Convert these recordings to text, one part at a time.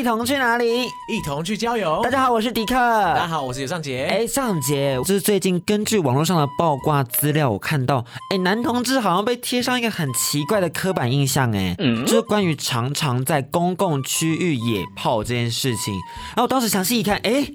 一同去哪里？一同去郊游。大家好，我是迪克。大家好，我是尤尚杰。哎，尚杰，就是最近根据网络上的爆挂资料，我看到，哎，男同志好像被贴上一个很奇怪的刻板印象，哎，嗯，就是关于常常在公共区域野炮这件事情。然后我当时详细一看，哎。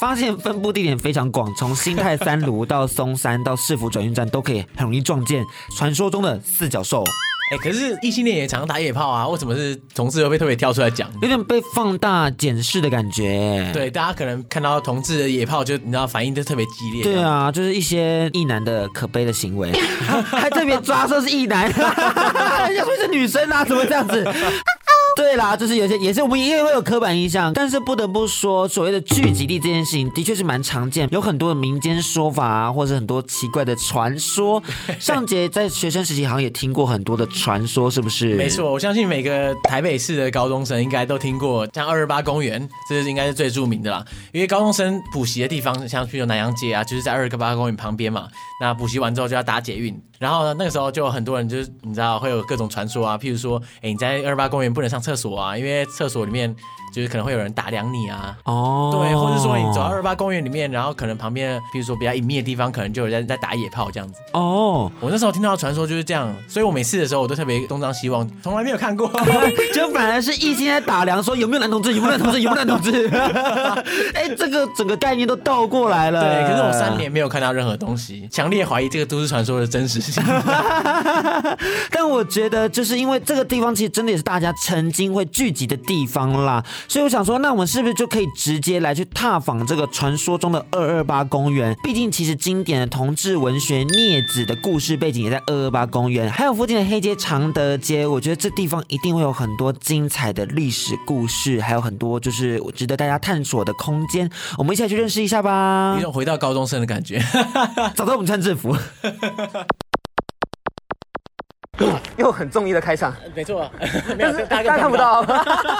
发现分布地点非常广，从新泰三炉到松山到市府转运站都可以很容易撞见传说中的四脚兽。哎，可是异性恋也常打野炮啊，为什么是同志会被特别挑出来讲？有点被放大检视的感觉。对，大家可能看到同志的野炮，就你知道反应就特别激烈。对啊，就是一些异男的可悲的行为，还特别抓说是异男，要说是女生啊，怎么这样子？对啦，就是有些也是我们也会有刻板印象，但是不得不说，所谓的聚集地这件事情的确是蛮常见，有很多的民间说法啊，或者很多奇怪的传说。尚杰在学生时期好像也听过很多的传说，是不是？没错，我相信每个台北市的高中生应该都听过，像二二八公园，这是应该是最著名的啦。因为高中生补习的地方，像去南洋街啊，就是在二二八公园旁边嘛。那补习完之后就要打捷运，然后呢，那个时候就有很多人就是你知道会有各种传说啊，譬如说，哎，你在二二八公园不能上厕所啊，因为厕所里面。就是可能会有人打量你啊，哦，对，或者说你走到二二八公园里面，然后可能旁边，比如说比较隐秘的地方，可能就有人在打野炮这样子。哦，我那时候听到传说就是这样，所以我每次的时候我都特别东张西望，从来没有看过，就反而是一心在打量，说有没有男同志，有没有男同志，有没有男同志。哎，这个整个概念都倒过来了。对，可是我三年没有看到任何东西，强烈怀疑这个都市传说的真实性。但我觉得，就是因为这个地方其实真的也是大家曾经会聚集的地方啦。所以我想说，那我们是不是就可以直接来去踏访这个传说中的二二八公园？毕竟，其实经典的同志文学《孽子》的故事背景也在二二八公园，还有附近的黑街、常德街。我觉得这地方一定会有很多精彩的历史故事，还有很多就是值得大家探索的空间。我们一起来去认识一下吧，有种回到高中生的感觉。早知道我们穿制服。又很中意的开场，没错，没有大家看不到。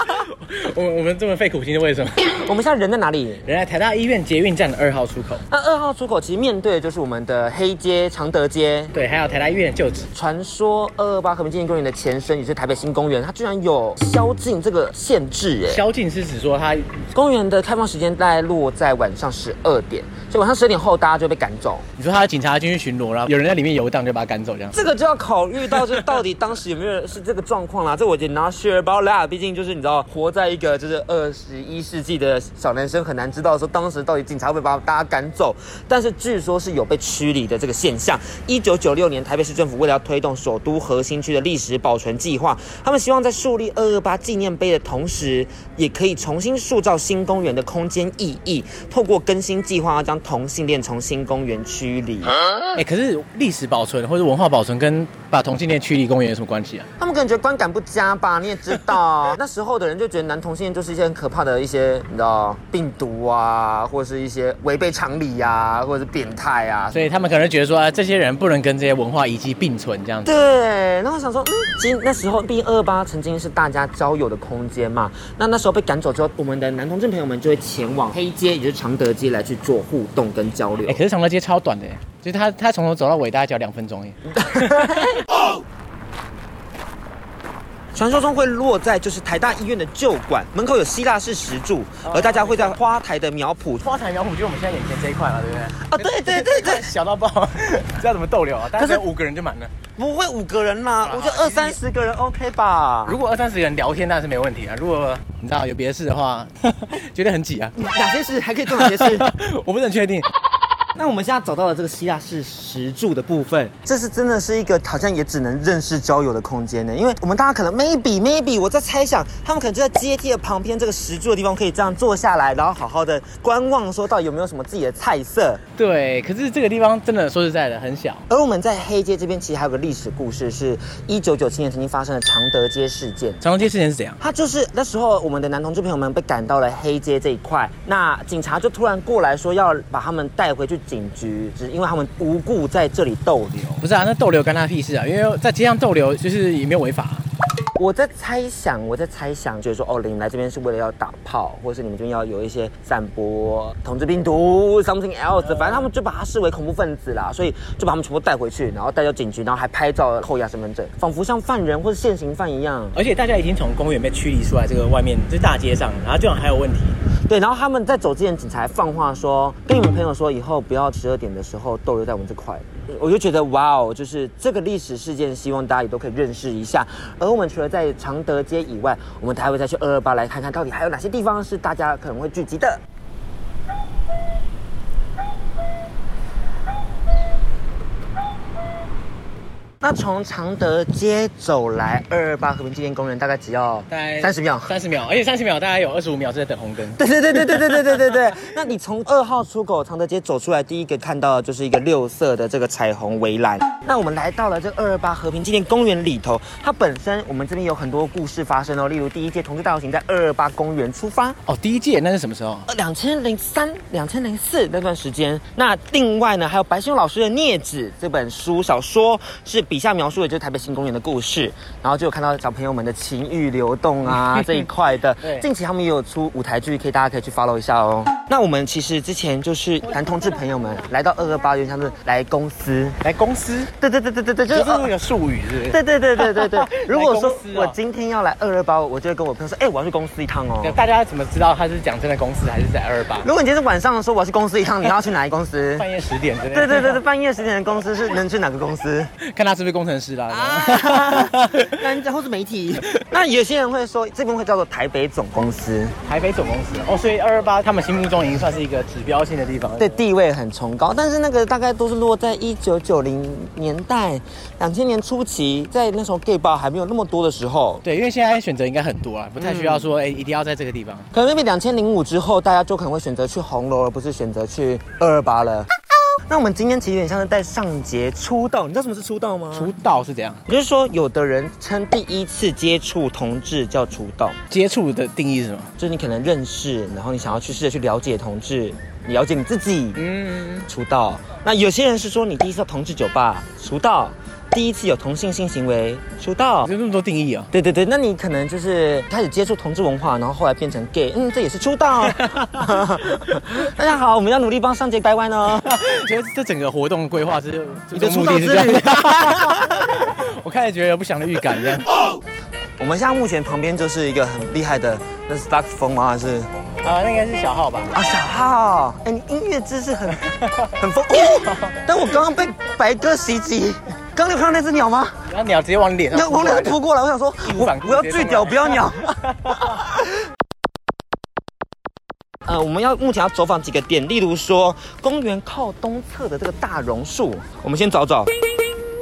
我我们这么费苦心的为什么？我们现在人在哪里？人在台大医院捷运站的二号出口。那二号出口其实面对的就是我们的黑街、常德街，对，还有台大医院旧址。传说二二八和平纪念公园的前身也是台北新公园，它居然有宵禁这个限制，哎，宵禁是指说它公园的开放时间大概落在晚上十二点，所以晚上十二点后大家就被赶走。你说他的警察进去巡逻，然后有人在里面游荡，就把他赶走这样？这个就要考虑到这到底当时有没有是这个状况啦？这我觉得 not sure about that，毕竟就是你知道活在一个就是二十一世纪的小男生很难知道说当时到底警察会把大家赶走，但是据说是有被驱离的这个现象。一九九六年台北市政府为了要推动首都核心区的历史保存计划，他们希望在树立二二八纪念碑的同时，也可以重新塑造新公园的空间意义，透过更新计划要将同性恋从新公园驱离。哎、可是历史保存或者文化保存跟把同性恋驱离公园有什么关系啊？他们可能觉得观感不佳吧？你也知道，那时候的人就觉得男同性恋就是一些很可怕的一些，你知道病毒啊，或者是一些违背常理呀、啊，或者是变态啊，所以他们可能觉得说，啊，这些人不能跟这些文化遗迹并存这样子。对，然后想说，嗯，其实那时候毕竟二二八曾经是大家交友的空间嘛，那那时候被赶走之后，我们的男同志朋友们就会前往黑街，也就是常德街来去做互动跟交流。哎、欸，可是常德街超短的，就是他他从头走到尾大概只要两分钟耶。传说中会落在就是台大医院的旧馆门口有希腊式石柱，而大家会在花台的苗圃。花台苗圃就是我们现在眼前这一块嘛，对不对？啊，对对对对，小到爆，知道怎么逗留啊？大概五个人就满了。不会五个人啦，我觉得二三十个人 OK 吧。如果二三十个人聊天，那是没问题啊。如果你知道有别的事的话，觉得很挤啊。哪些事还可以做哪些事？我不是很确定。那我们现在走到了这个希腊式石柱的部分，这是真的是一个好像也只能认识交友的空间呢。因为我们大家可能 maybe maybe 我在猜想，他们可能就在阶梯的旁边这个石柱的地方，可以这样坐下来，然后好好的观望，说到底有没有什么自己的菜色。对，可是这个地方真的说实在的很小。而我们在黑街这边其实还有个历史故事，是一九九七年曾经发生的常德街事件。常德街事件是怎样？它就是那时候我们的男同志朋友们被赶到了黑街这一块，那警察就突然过来说要把他们带回去警局。只因为他们无故在这里逗留，不是啊？那逗留干他屁事啊？因为在街上逗留就是也没有违法啊。我在猜想，我在猜想，就是说，哦，你们来这边是为了要打炮，或者是你们这边要有一些散播同志病毒，something else，反正他们就把他视为恐怖分子啦，所以就把他们全部带回去，然后带到警局，然后还拍照扣押身份证，仿佛像犯人或者现行犯一样。而且大家已经从公园被驱离出来，这个外面就是大街上，然后这样还有问题。对，然后他们在走之前，警察还放话说，跟你们朋友说，以后不要十二点的时候逗留在我们这块。我就觉得哇哦，就是这个历史事件，希望大家也都可以认识一下。而我们除了在常德街以外，我们还会再去二二八来看看到底还有哪些地方是大家可能会聚集的。那从常德街走来二二八和平纪念公园，大概只要大概三十秒，三十秒，而且三十秒大概有二十五秒是在等红灯。对对对对对对对对对对。那你从二号出口常德街走出来，第一个看到的就是一个六色的这个彩虹围栏。那我们来到了这二二八和平纪念公园里头，它本身我们这边有很多故事发生哦，例如第一届同志大游行在二二八公园出发哦，第一届那是什么时候？呃，两千零三、两千零四那段时间。那另外呢，还有白先勇老师的《镊子》这本书小说是。底下描述的就是台北新公园的故事，然后就有看到小朋友们的情欲流动啊 这一块的。对，近期他们也有出舞台剧，可以大家可以去 follow 一下哦。那我们其实之前就是男同志朋友们来到二二八，就像是来公司，来公司。对对对对对对，就是那个术语，是不是？对对对对对对。如果说我今天要来二二八，我就会跟我朋友说，哎，我要去公司一趟哦。大家怎么知道他是讲真的公司还是在二二八？如果你今天是晚上的时候，我要去公司一趟，你要去哪一公司？半夜十点，对对对对，半夜十点的公司是能去哪个公司？看他是不是工程师。是啦，然后是媒体。那有些人会说，这边会叫做台北总公司。台北总公司哦，所以二二八他们心目中已经算是一个指标性的地方，对，地位很崇高。但是那个大概都是落在一九九零年代、两千年初期，在那时候 gay bar 还没有那么多的时候。对，因为现在选择应该很多啊，不太需要说哎、嗯，一定要在这个地方。可能 maybe 两千零五之后，大家就可能会选择去红楼，而不是选择去二二八了。那我们今天其实有点像是在上节出道，你知道什么是出道吗？出道是怎样？也就是说，有的人称第一次接触同志叫出道。接触的定义是什么？就是你可能认识，然后你想要去试着去了解同志，你了解你自己，嗯，出道。那有些人是说你第一次到同志酒吧出道。第一次有同性性行为出道，有那么多定义啊？对对对，那你可能就是开始接触同志文化，然后后来变成 gay，嗯，这也是出道。大家好，我们要努力帮上节掰弯哦。觉得这整个活动规划是你的出道之旅。我开始觉得有不祥的预感，这样。我们现在目前旁边就是一个很厉害的，那是 Dark 风吗？还是？啊，那应该是小号吧？啊，小号，哎，你音乐知识很很丰富。但我刚刚被白鸽袭击。刚你有看到那只鸟吗？那鸟直接往脸上扑往脸上扑过来，我想说，我我要最屌，不要鸟。呃，我们要目前要走访几个点，例如说公园靠东侧的这个大榕树，我们先找找。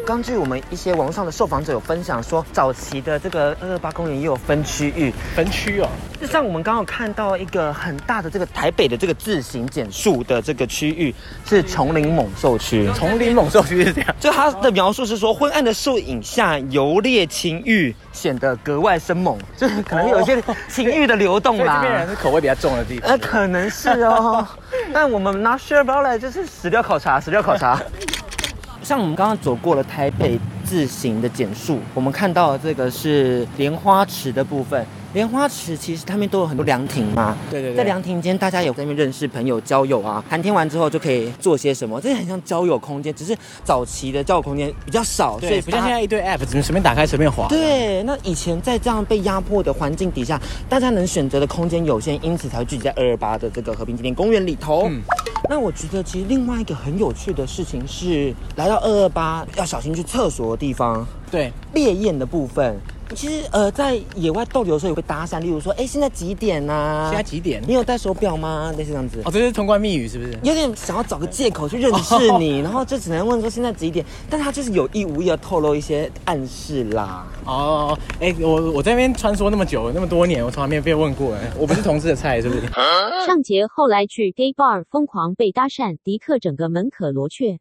根据我们一些网络上的受访者有分享说，早期的这个二二八公园也有分区域，分区哦。就像我们刚好看到一个很大的这个台北的这个自行减速的这个区域，是丛林猛兽区。丛林猛兽区是这样，就它的描述是说，昏暗的树影下游猎情欲显得格外生猛，就是可能有一些情欲的流动啦。这边人是口味比较重的地方，呃，可能是哦。但我们拿 share 包来就是史料考察，史料考察。像我们刚刚走过了台北自行的减速，我们看到这个是莲花池的部分。莲花池其实他们都有很多凉亭嘛，对对对，在凉亭间大家有在那边认识朋友、交友啊，谈天完之后就可以做些什么，这很像交友空间，只是早期的交友空间比较少，所以不像现在一堆 app 只能随便打开随便滑。对，那以前在这样被压迫的环境底下，大家能选择的空间有限，因此才会聚集在二二八的这个和平纪念公园里头。嗯，那我觉得其实另外一个很有趣的事情是，来到二二八要小心去厕所的地方，对，烈焰的部分。其实，呃，在野外逗留的时候也会搭讪，例如说，哎，现在几点啊？现在几点？你有戴手表吗？类似这样子。哦，这是通关密语是不是？有点想要找个借口去认识你，哦、然后就只能问说现在几点，但他就是有意无意要透露一些暗示啦。哦，哎，我我在那边穿梭那么久，那么多年，我从来没有被问过，哎，我不是同志的菜，是不是？上节后来去 gay bar 疯狂被搭讪，迪克整个门可罗雀。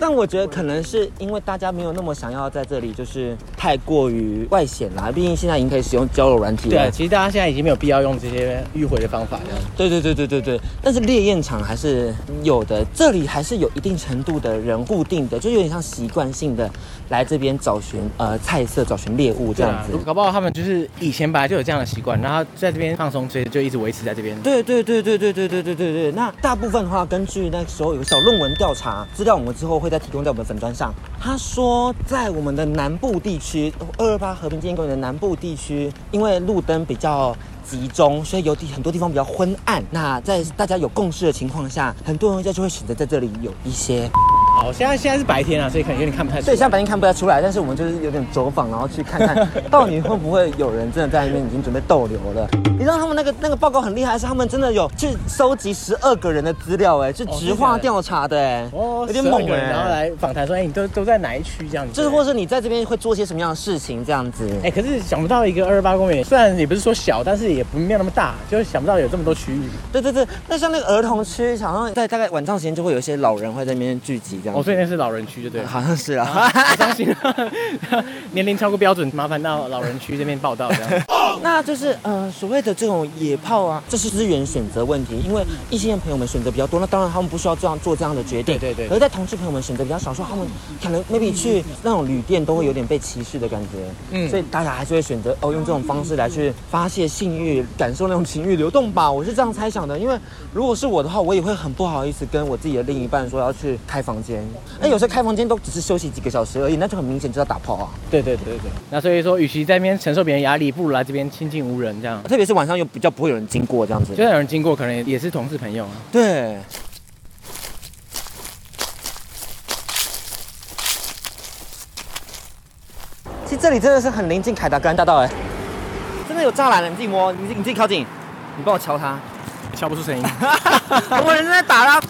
但我觉得可能是因为大家没有那么想要在这里，就是太过于外显啦。毕竟现在已经可以使用交友软体了。对，其实大家现在已经没有必要用这些迂回的方法了。对对对对对对。但是烈焰场还是有的，这里还是有一定程度的人固定的，就有点像习惯性的来这边找寻呃菜色、找寻猎物这样子。搞不好他们就是以前本来就有这样的习惯，然后在这边放松，所以就一直维持在这边。对对对对对对对对对对。那大部分的话，根据那时候有个小论文调查资料，我们之后会再提供在我们粉砖上。他说，在我们的南部地区，二二八和平纪念公园的南部地区，因为路灯比较集中，所以有地很多地方比较昏暗。那在大家有共识的情况下，很多人家就会选择在这里有一些。好，现在现在是白天啊，所以可能有点看不太。对，现在白天看不太出来，但是我们就是有点走访，然后去看看 到底会不会有人真的在那边已经准备逗留了。你知道他们那个那个报告很厉害，是他们真的有去收集十二个人的资料，哎，是直话调查的，哎，哦，有点猛哎，然后来访谈说，哎，你都都在哪一区这样子？就是或是你在这边会做些什么样的事情这样子？哎，可是想不到一个二二八公园，虽然也不是说小，但是也不没有那么大，就是想不到有这么多区域。对对对，那像那个儿童区，好像在大概晚上时间就会有一些老人会在那边聚集这样。哦，所以那是老人区。就对了，好像是啊，好伤心，年龄超过标准，麻烦到老人区这边报道这样。那就是呃，所谓的这种野炮啊，这是资源选择问题，因为异性恋朋友们选择比较多，那当然他们不需要这样做这样的决定。对对对。而在同志朋友们选择比较少，说他们可能 maybe 去那种旅店都会有点被歧视的感觉。嗯。所以大家还是会选择哦，用这种方式来去发泄性欲，感受那种情欲流动吧。我是这样猜想的，因为如果是我的话，我也会很不好意思跟我自己的另一半说要去开房间。那有时候开房间都只是休息几个小时而已，那就很明显就要打炮啊！对对对对对。那所以说，与其在那边承受别人压力，不如来这边亲近无人这样。特别是晚上又比较不会有人经过这样子，就算有人经过，可能也是同事朋友啊。对。其实这里真的是很临近凯达格兰大道哎，真的有栅栏了，你自己摸，你你自己靠近，你帮我敲它，敲不出声音。我人在打啦。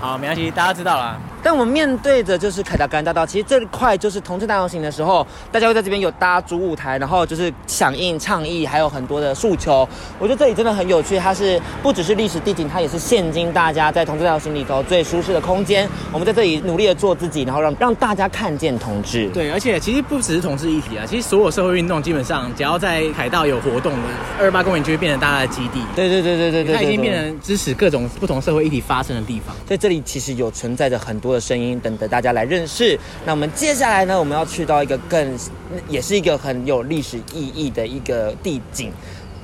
好，没关系，大家知道了。但我们面对的就是凯达格兰大道，其实这块就是同志大游行的时候，大家会在这边有搭主舞台，然后就是响应倡议，还有很多的诉求。我觉得这里真的很有趣，它是不只是历史地景，它也是现今大家在同志大游行里头最舒适的空间。我们在这里努力的做自己，然后让让大家看见同志。对，而且其实不只是同志议题啊，其实所有社会运动基本上只要在凯道有活动的，二二八公园就会变成大家的基地。对对对对对对，它已经变成支持各种不同社会议题发生的地方。在这里其实有存在着很多的声音等着。大家来认识。那我们接下来呢，我们要去到一个更，也是一个很有历史意义的一个地景。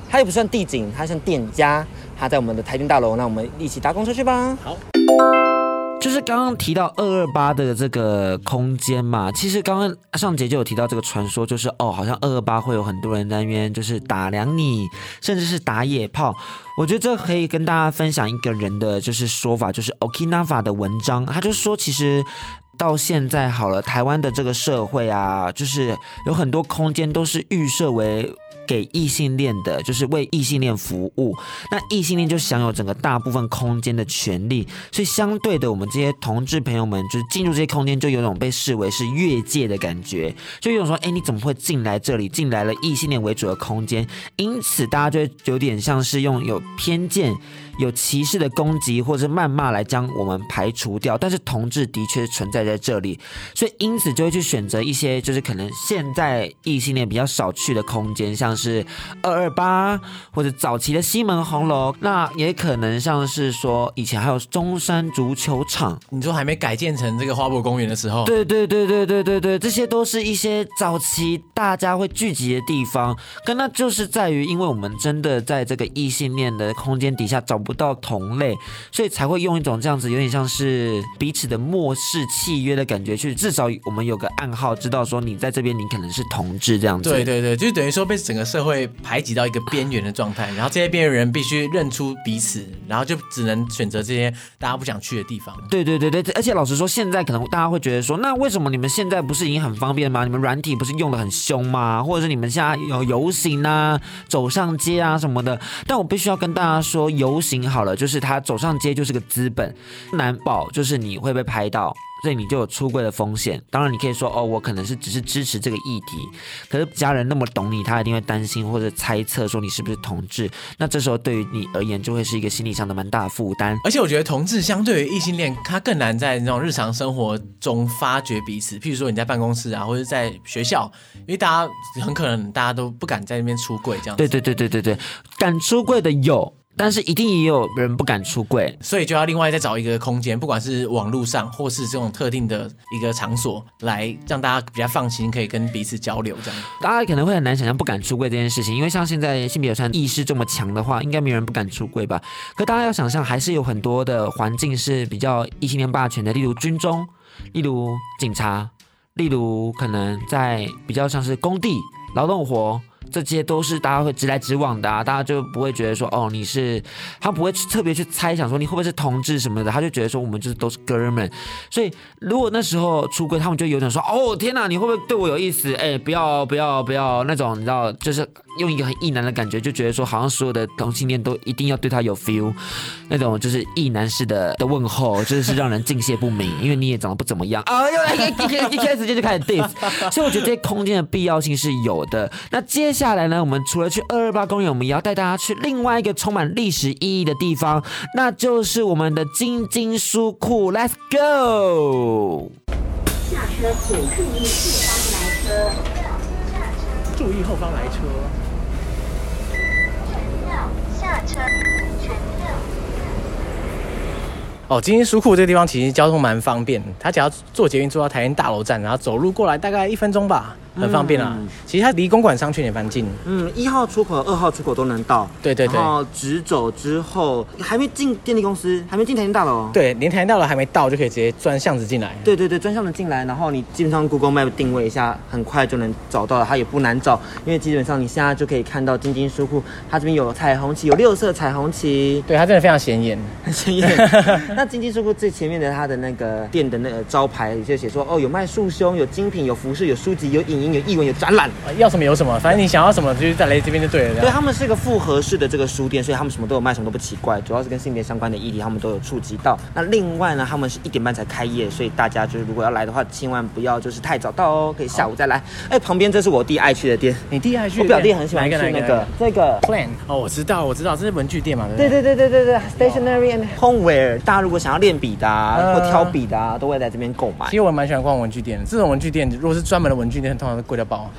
它又不算地景，它像店家。它在我们的台军大楼。那我们一起搭公车去吧。好，就是刚刚提到二二八的这个空间嘛。其实刚刚上节就有提到这个传说，就是哦，好像二二八会有很多人在那边，就是打量你，甚至是打野炮。我觉得这可以跟大家分享一个人的就是说法，就是 Okinawa 的文章，他就说其实到现在好了，台湾的这个社会啊，就是有很多空间都是预设为。给异性恋的，就是为异性恋服务。那异性恋就享有整个大部分空间的权利，所以相对的，我们这些同志朋友们，就是进入这些空间，就有种被视为是越界的感觉，就有种说，哎，你怎么会进来这里？进来了异性恋为主的空间，因此大家就有点像是用有偏见。有歧视的攻击或者是谩骂来将我们排除掉，但是同志的确存在在这里，所以因此就会去选择一些就是可能现在异性恋比较少去的空间，像是二二八或者早期的西门红楼，那也可能像是说以前还有中山足球场，你说还没改建成这个花博公园的时候，对对对对对对对，这些都是一些早期大家会聚集的地方，可那就是在于因为我们真的在这个异性恋的空间底下找。到同类，所以才会用一种这样子，有点像是彼此的默示契约的感觉，去至少我们有个暗号，知道说你在这边，你可能是同志这样子。对对对，就等于说被整个社会排挤到一个边缘的状态，然后这些边缘人必须认出彼此，然后就只能选择这些大家不想去的地方。对对对对，而且老实说，现在可能大家会觉得说，那为什么你们现在不是已经很方便吗？你们软体不是用的很凶吗？或者是你们现在有游行啊、走上街啊什么的？但我必须要跟大家说，游行。心好了，就是他走上街就是个资本，难保就是你会被拍到。所以你就有出柜的风险。当然，你可以说哦，我可能是只是支持这个议题，可是家人那么懂你，他一定会担心或者猜测说你是不是同志。那这时候对于你而言，就会是一个心理上的蛮大的负担。而且我觉得同志相对于异性恋，他更难在那种日常生活中发掘彼此。譬如说你在办公室啊，或者在学校，因为大家很可能大家都不敢在那边出柜，这样。对对对对对对，敢出柜的有。但是一定也有人不敢出柜，所以就要另外再找一个空间，不管是网络上或是这种特定的一个场所，来让大家比较放心，可以跟彼此交流。这样，大家可能会很难想象不敢出柜这件事情，因为像现在性别友善意识这么强的话，应该没人不敢出柜吧？可大家要想象，还是有很多的环境是比较异性恋霸权的，例如军中，例如警察，例如可能在比较像是工地劳动活。这些都是大家会直来直往的啊，大家就不会觉得说哦，你是，他不会去特别去猜想说你会不会是同志什么的，他就觉得说我们就是都是哥们。所以如果那时候出柜，他们就有点说哦天哪，你会不会对我有意思？哎，不要不要不要那种，你知道，就是用一个很异男的感觉，就觉得说好像所有的同性恋都一定要对他有 feel，那种就是异男式的的问候，真就是让人敬谢不明，因为你也长得不怎么样 啊，又来一一一开始就开始 diss，所以我觉得这些空间的必要性是有的。那接下来呢，我们除了去二二八公园，我们也要带大家去另外一个充满历史意义的地方，那就是我们的金金书库。Let's go！下车请注意前方来车。注意后方来车。全票下车，哦，金鹰书库这个地方其实交通蛮方便，他只要坐捷运坐到台电大楼站，然后走路过来大概一分钟吧。很方便啊，嗯、其实它离公馆商圈也蛮近。嗯，一号出口、二号出口都能到。对对对。然后直走之后，还没进电力公司，还没进台电大楼。对，连台电大楼还没到，就可以直接钻巷子进来。对对对，钻巷子进来，然后你基本上 Google Map 定位一下，很快就能找到了。它也不难找，因为基本上你现在就可以看到晶晶书库，它这边有彩虹旗，有六色彩虹旗。对，它真的非常显眼，很显眼。那晶晶书库最前面的它的那个店的那个招牌就写说，哦，有卖束胸，有精品，有服饰，有书籍，有影音，有艺文，有展览。要什么有什么，反正你想要什么，就再来这边就对了。对，他们是一个复合式的这个书店，所以他们什么都有卖，什么都不奇怪。主要是跟性别相关的议题，他们都有触及到。那另外呢，他们是一点半才开业，所以大家就是如果要来的话，千万不要就是太早到哦，可以下午再来。哎，旁边这是我弟爱去的店，你弟爱去？我表弟很喜欢去那个这个 Plan。哦，我知道，我知道，这是文具店嘛？对对对对对对，Stationery and Homeware。大家如果想要练笔的啊，或挑笔的啊，都会在这边购买。其实我蛮喜欢逛文具店的，这种文具店如果是专门的文具店，通常都贵到爆。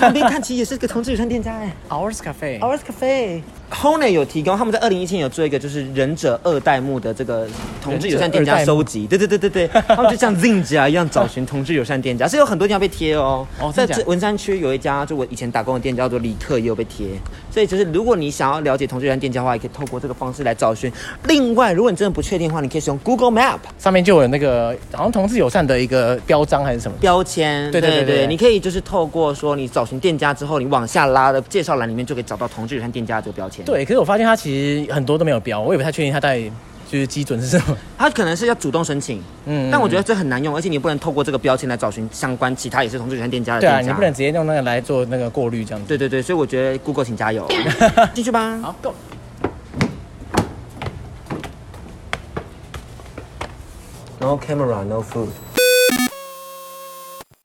旁边看。其实也是个同志友善店家哎，Hours Cafe。Hours Cafe。Honey 有提供，他们在二零一七年有做一个就是忍者二代目的这个同志友善店家收集。对对对对对，他们就像 Zing 啊一样找寻同志友善店家，是有很多地方被贴哦。哦，在这文山区有一家，就我以前打工的店叫做李克，也有被贴。所以就是如果你想要了解同志友善店家的话，也可以透过这个方式来找寻。另外，如果你真的不确定的话，你可以使用 Google Map，上面就有那个好像同志友善的一个标章还是什么标签。对对对对，你可以就是透过说你找寻店家之后，你往下拉的介绍栏里面就可以找到同志友善店家这个标签。对，可是我发现它。其实很多都没有标，我也不太确定他在就是基准是什么。他可能是要主动申请，嗯，但我觉得这很难用，而且你不能透过这个标签来找寻相关其他也是同志友善店家的店家。对啊，你不能直接用那个来做那个过滤这样子。对对对，所以我觉得 Google 请加油，进去吧。好，Go。No camera, no food。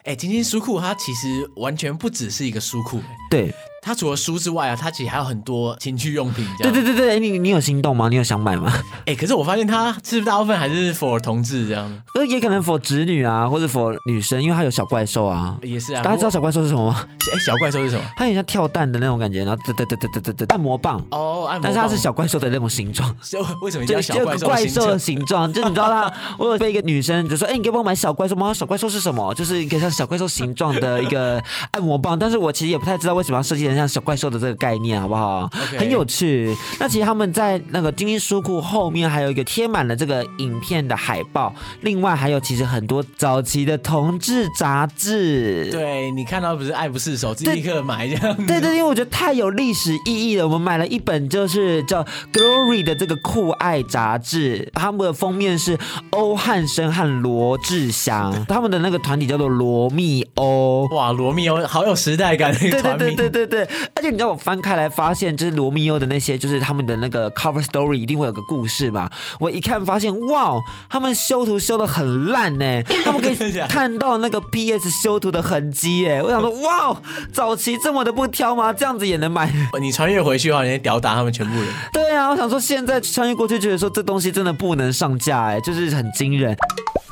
哎，晶晶书库它其实完全不只是一个书库，对。它除了书之外啊，它其实还有很多情趣用品。对对对对，你你有心动吗？你有想买吗？哎，可是我发现它是不是大部分还是 for 同志这样？呃，也可能 for 直女啊，或者 for 女生，因为它有小怪兽啊。也是啊。大家知道小怪兽是什么吗？哎，小怪兽是什么？它有点像跳蛋的那种感觉，然后嘚嘚嘚嘚嘚嘚嘚，按摩棒。哦，按摩棒。但是它是小怪兽的那种形状。为什么叫小怪兽？怪兽的形状，就你知道它？我有被一个女生就说：“哎，你给我买小怪兽吗？小怪兽是什么？就是一个像小怪兽形状的一个按摩棒。”但是我其实也不太知道为什么要设计成像小怪兽的这个。概念好不好？Okay. 很有趣。那其实他们在那个晶晶书库后面还有一个贴满了这个影片的海报，另外还有其实很多早期的同志杂志。对，你看到不是爱不释手，立刻买这样。对对对，因为我觉得太有历史意义了。我们买了一本就是叫《Glory》的这个酷爱杂志，他们的封面是欧汉生和罗志祥，他们的那个团体叫做罗密欧。哇，罗密欧好有时代感的一个团名。对对对对对对，而且你知道我翻开来发现，就是罗密欧的那些，就是他们的那个 cover story 一定会有个故事嘛。我一看发现，哇，他们修图修的很烂呢，他们可以看到那个 PS 修图的痕迹哎。我想说，哇，早期这么的不挑吗？这样子也能买？你穿越回去的话，你会吊打他们全部人。对啊，我想说现在穿越过去，觉得说这东西真的不能上架哎，就是很惊人。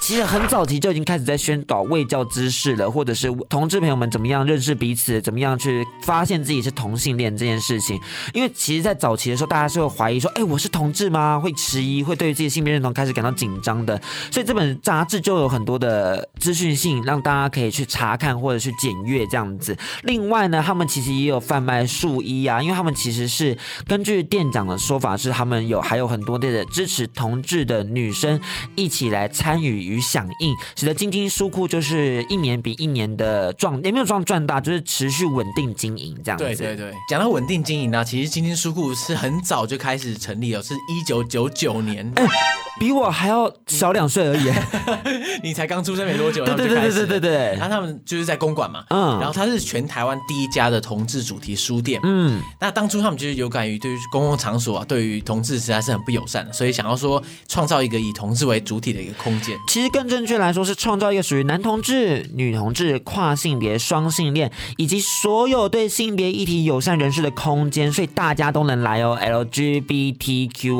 其实很早期就已经开始在宣导卫教知识了，或者是同志朋友们怎么样认识彼此，怎么样去发现自己是同性恋这件事情。因为其实，在早期的时候，大家是会怀疑说，哎，我是同志吗？会迟疑，会对于自己性别认同开始感到紧张的。所以这本杂志就有很多的资讯性，让大家可以去查看或者去检阅这样子。另外呢，他们其实也有贩卖树衣啊，因为他们其实是根据店长的说法是，他们有还有很多的支持同志的女生一起来参与。与响应，使得晶晶书库就是一年比一年的壮，也没有壮赚大，就是持续稳定经营这样子。对对对，讲到稳定经营呢、啊，其实晶晶书库是很早就开始成立了，是一九九九年，欸，比我还要小两岁而已。你才刚出生没多久，对对对对对对对。然后他们就是在公馆嘛，嗯，然后他是全台湾第一家的同志主题书店，嗯，那当初他们就是有感于对于公共场所啊，对于同志实在是很不友善的，所以想要说创造一个以同志为主体的一个空间。其实更正确来说，是创造一个属于男同志、女同志、跨性别、双性恋以及所有对性别议题友善人士的空间，所以大家都能来哦。LGBTQIA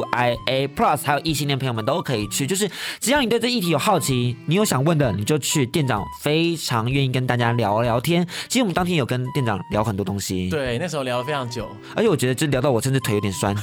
Plus 还有异性恋朋友们都可以去，就是只要你对这议题有好奇，你有想问的，你就去。店长非常愿意跟大家聊聊天。其实我们当天有跟店长聊很多东西，对，那时候聊了非常久，而且我觉得就聊到我甚至腿有点酸。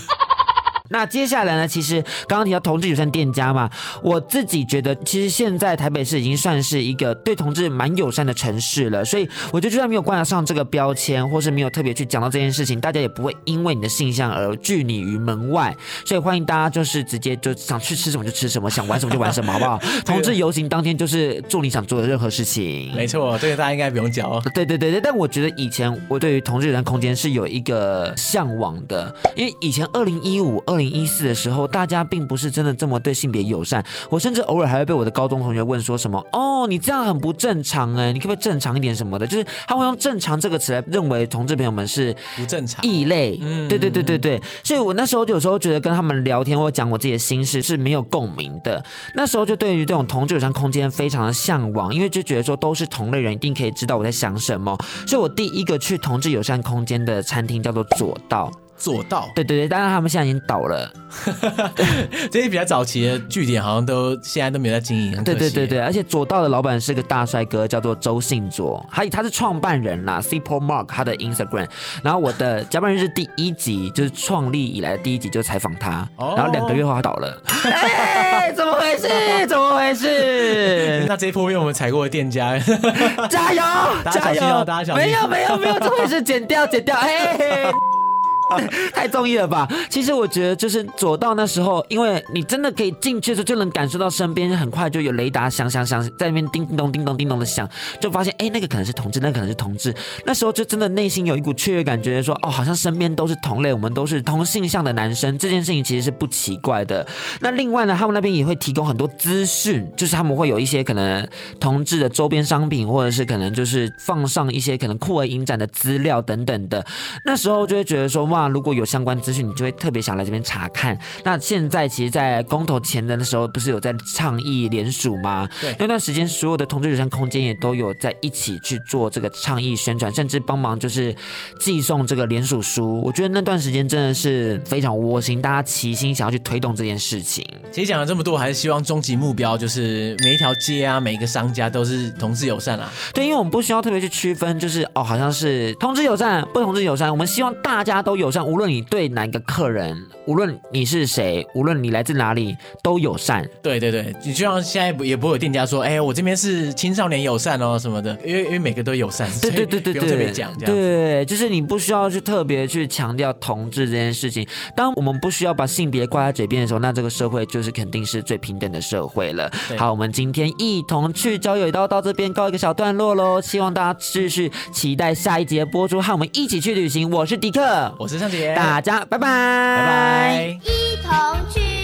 那接下来呢？其实刚刚提到同志友善店家嘛，我自己觉得，其实现在台北市已经算是一个对同志蛮友善的城市了。所以我觉得，就算没有挂上这个标签，或是没有特别去讲到这件事情，大家也不会因为你的性向而拒你于门外。所以欢迎大家就是直接就想去吃什么就吃什么，想玩什么就玩什么，好不好？同志游行当天就是做你想做的任何事情。没错，这个大家应该不用讲。对对对对，但我觉得以前我对于同志友善空间是有一个向往的，因为以前二零一五二。二零一四的时候，大家并不是真的这么对性别友善。我甚至偶尔还会被我的高中同学问说什么：“哦，你这样很不正常哎，你可不可以正常一点什么的？”就是他会用“正常”这个词来认为同志朋友们是不正常、异类。嗯，对对对对对。所以我那时候有时候觉得跟他们聊天或讲我自己的心事是没有共鸣的。那时候就对于这种同志友善空间非常的向往，因为就觉得说都是同类人，一定可以知道我在想什么。所以我第一个去同志友善空间的餐厅叫做左道。左道，对对对，当然他们现在已经倒了。这些比较早期的据点好像都现在都没有在经营。对对对对，而且左道的老板是个大帅哥，叫做周信左，他他是创办人啦，Cipo Mark 他的 Instagram。然后我的甲板日志第一集就是创立以来的第一集就采访他，然后两个月后他倒了。哎，怎么回事？怎么回事？那这一波被我们踩过的店家，加油！加油！大家小心！没有没有没有，这回事，剪掉剪掉。哎。太综艺了吧！其实我觉得就是左道那时候，因为你真的可以进去的时候就能感受到身边很快就有雷达响响响在那边叮咚叮咚叮咚的响，就发现哎，那个可能是同志，那个可能是同志。那时候就真的内心有一股雀跃感觉，说哦，好像身边都是同类，我们都是同性向的男生，这件事情其实是不奇怪的。那另外呢，他们那边也会提供很多资讯，就是他们会有一些可能同志的周边商品，或者是可能就是放上一些可能酷儿影展的资料等等的。那时候就会觉得说哇。那如果有相关资讯，你就会特别想来这边查看。那现在其实，在公投前的那时候，不是有在倡议联署吗？对，那段时间，所有的同志友善空间也都有在一起去做这个倡议宣传，甚至帮忙就是寄送这个联署书。我觉得那段时间真的是非常窝心，大家齐心想要去推动这件事情。其实讲了这么多，还是希望终极目标就是每一条街啊，每一个商家都是同志友善啊。对，因为我们不需要特别去区分，就是哦，好像是同志友善，不同志友善。我们希望大家都有。友善，无论你对哪个客人，无论你是谁，无论你来自哪里，都友善。对对对，你就像现在也不会有店家说，哎，我这边是青少年友善哦什么的，因为因为每个都友善。对对对对对，不用特别讲这样。对，就是你不需要去特别去强调同志这件事情。当我们不需要把性别挂在嘴边的时候，那这个社会就是肯定是最平等的社会了。好，我们今天一同去交友一道到这边告一个小段落喽。希望大家继续期待下一集的播出，和我们一起去旅行。我是迪克，我是尚杰，大家拜拜，拜拜，一同去。